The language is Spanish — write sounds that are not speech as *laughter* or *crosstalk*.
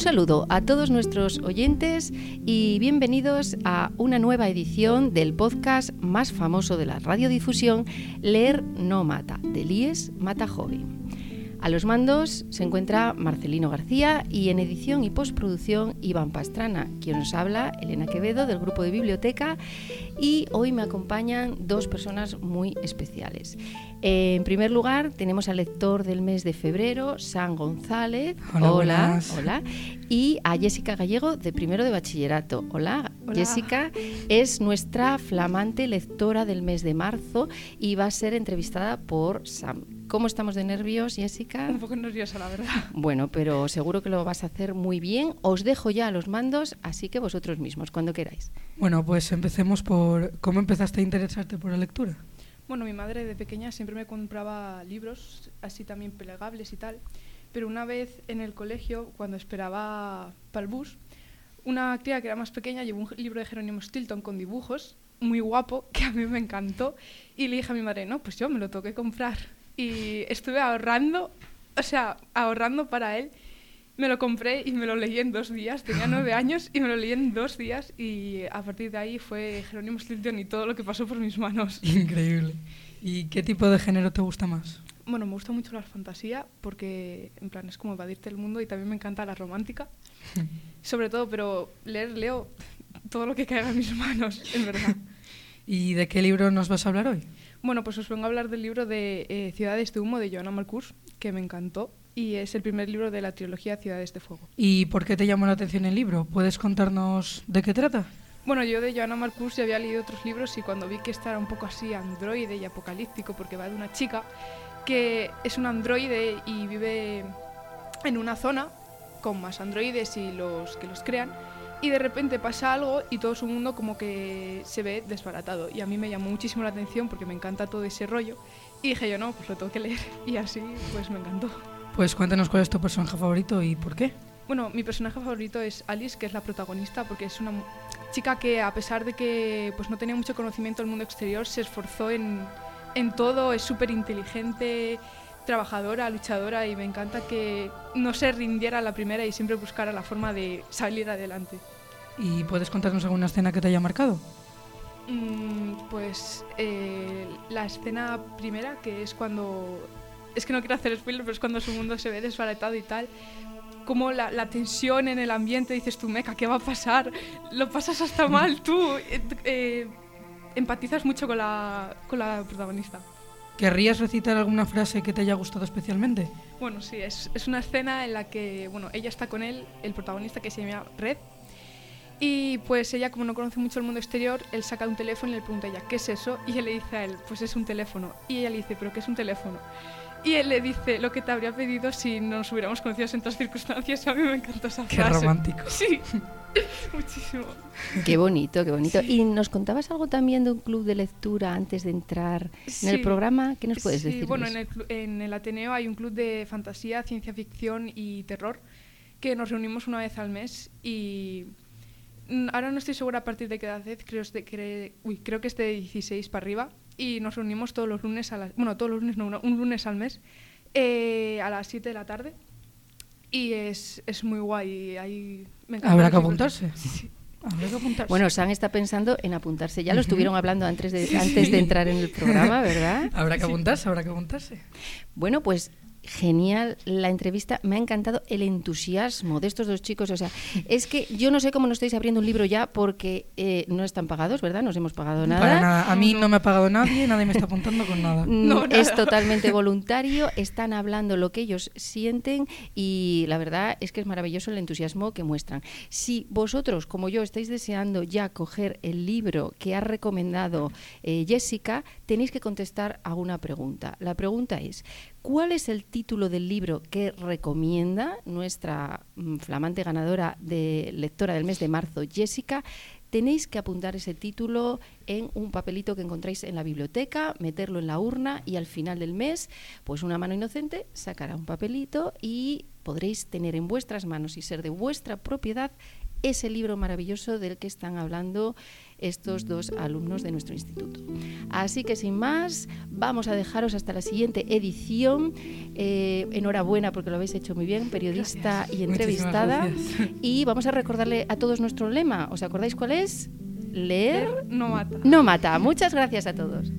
saludo a todos nuestros oyentes y bienvenidos a una nueva edición del podcast más famoso de la radiodifusión, Leer no mata, de Lies Mata Joven. A los mandos se encuentra Marcelino García y en edición y postproducción Iván Pastrana, quien nos habla, Elena Quevedo del grupo de biblioteca y hoy me acompañan dos personas muy especiales. En primer lugar tenemos al lector del mes de febrero, San González. Hola, hola. Y a Jessica Gallego de primero de bachillerato. Hola, Jessica es nuestra flamante lectora del mes de marzo y va a ser entrevistada por Sam. ¿Cómo estamos de nervios, Jessica? Un poco nerviosa, la verdad. Bueno, pero seguro que lo vas a hacer muy bien. Os dejo ya los mandos, así que vosotros mismos, cuando queráis. Bueno, pues empecemos por cómo empezaste a interesarte por la lectura. Bueno, mi madre de pequeña siempre me compraba libros, así también plegables y tal. Pero una vez en el colegio, cuando esperaba para el bus, una tía que era más pequeña llevó un libro de Jerónimo Stilton con dibujos, muy guapo, *laughs* que a mí me encantó. Y le dije a mi madre, no, pues yo me lo tengo que comprar y estuve ahorrando, o sea, ahorrando para él. Me lo compré y me lo leí en dos días. Tenía nueve *laughs* años y me lo leí en dos días y a partir de ahí fue Jerónimo Stilton y todo lo que pasó por mis manos. Increíble. ¿Y qué tipo de género te gusta más? Bueno, me gusta mucho la fantasía porque en plan es como evadirte el mundo y también me encanta la romántica. *laughs* Sobre todo, pero leer, leo todo lo que caiga en mis manos, en verdad. *laughs* ¿Y de qué libro nos vas a hablar hoy? Bueno, pues os vengo a hablar del libro de eh, Ciudades de Humo de Joana Marcus, que me encantó y es el primer libro de la trilogía Ciudades de Fuego. ¿Y por qué te llamó la atención el libro? ¿Puedes contarnos de qué trata? Bueno, yo de Joana Marcus ya había leído otros libros y cuando vi que esta era un poco así androide y apocalíptico porque va de una chica que es un androide y vive en una zona con más androides y los que los crean y de repente pasa algo y todo su mundo como que se ve desbaratado. Y a mí me llamó muchísimo la atención porque me encanta todo ese rollo. Y dije yo, no, pues lo tengo que leer. *laughs* Y así, pues me encantó. Pues cuéntanos cuál es tu personaje favorito y por qué. Bueno, mi personaje favorito es Alice, que es la protagonista, porque es una chica que a pesar de que pues, no tenía mucho conocimiento del mundo exterior, se esforzó en, en todo, es súper inteligente, trabajadora, luchadora y me encanta que no se rindiera a la primera y siempre buscara la forma de salir adelante. ¿Y puedes contarnos alguna escena que te haya marcado? Mm, pues eh, la escena primera, que es cuando... Es que no quiero hacer spoiler, pero es cuando su mundo se ve desbaratado y tal. Como la, la tensión en el ambiente, dices tú, meca, ¿qué va a pasar? Lo pasas hasta *laughs* mal tú. Eh, eh, empatizas mucho con la, con la protagonista. ¿Querrías recitar alguna frase que te haya gustado especialmente? Bueno, sí, es, es, una escena en la que bueno, ella está con él, el protagonista que se llama Red, y pues ella, como no conoce mucho el mundo exterior, él saca un teléfono y le pregunta a ella, ¿qué es eso? Y él le dice a él, pues es un teléfono. Y ella le dice, ¿pero qué es un teléfono? Y él le dice, lo que te habría pedido si nos hubiéramos conocido en otras circunstancias. A mí me encantó esa frase. Qué romántico. Sí, *laughs* *laughs* muchísimo. Qué bonito, qué bonito. Sí. ¿Y nos contabas algo también de un club de lectura antes de entrar sí. en el programa? ¿Qué nos puedes sí, decir? Bueno, en el, en el Ateneo hay un club de fantasía, ciencia ficción y terror que nos reunimos una vez al mes y ahora no estoy segura a partir de qué edad es, creo, de, uy, creo que es de 16 para arriba y nos reunimos todos los lunes a las, bueno, todos los lunes no, un lunes al mes eh, a las 7 de la tarde y es, es muy guay. Ahí me ¿Habrá que apuntarse? Sí. Habrá que apuntarse. Bueno, San está pensando en apuntarse. Ya lo estuvieron hablando antes de, antes de entrar en el programa, ¿verdad? Habrá que apuntarse, habrá que apuntarse. Bueno, pues genial la entrevista. Me ha encantado el entusiasmo de estos dos chicos. O sea, es que yo no sé cómo no estáis abriendo un libro ya porque eh, no están pagados, ¿verdad? No os hemos pagado nada. Para nada. A mí no me ha pagado nadie, nadie me está apuntando con nada. No, es nada. totalmente voluntario. Están hablando lo que ellos sienten y la verdad es que es maravilloso el entusiasmo que muestran. Si vosotros, como yo, estáis deseando ya coger el libro que ha recomendado eh, Jessica, tenéis que contestar a una pregunta. La pregunta es, ¿Cuál es el título del libro que recomienda nuestra mm, flamante ganadora de lectora del mes de marzo, Jessica? Tenéis que apuntar ese título en un papelito que encontráis en la biblioteca, meterlo en la urna y al final del mes, pues una mano inocente sacará un papelito y podréis tener en vuestras manos y ser de vuestra propiedad ese libro maravilloso del que están hablando estos dos alumnos de nuestro instituto. Así que sin más, vamos a dejaros hasta la siguiente edición. Eh, enhorabuena porque lo habéis hecho muy bien, periodista y entrevistada. Y vamos a recordarle a todos nuestro lema. ¿Os acordáis cuál es? Leer no mata. No mata. Muchas gracias a todos.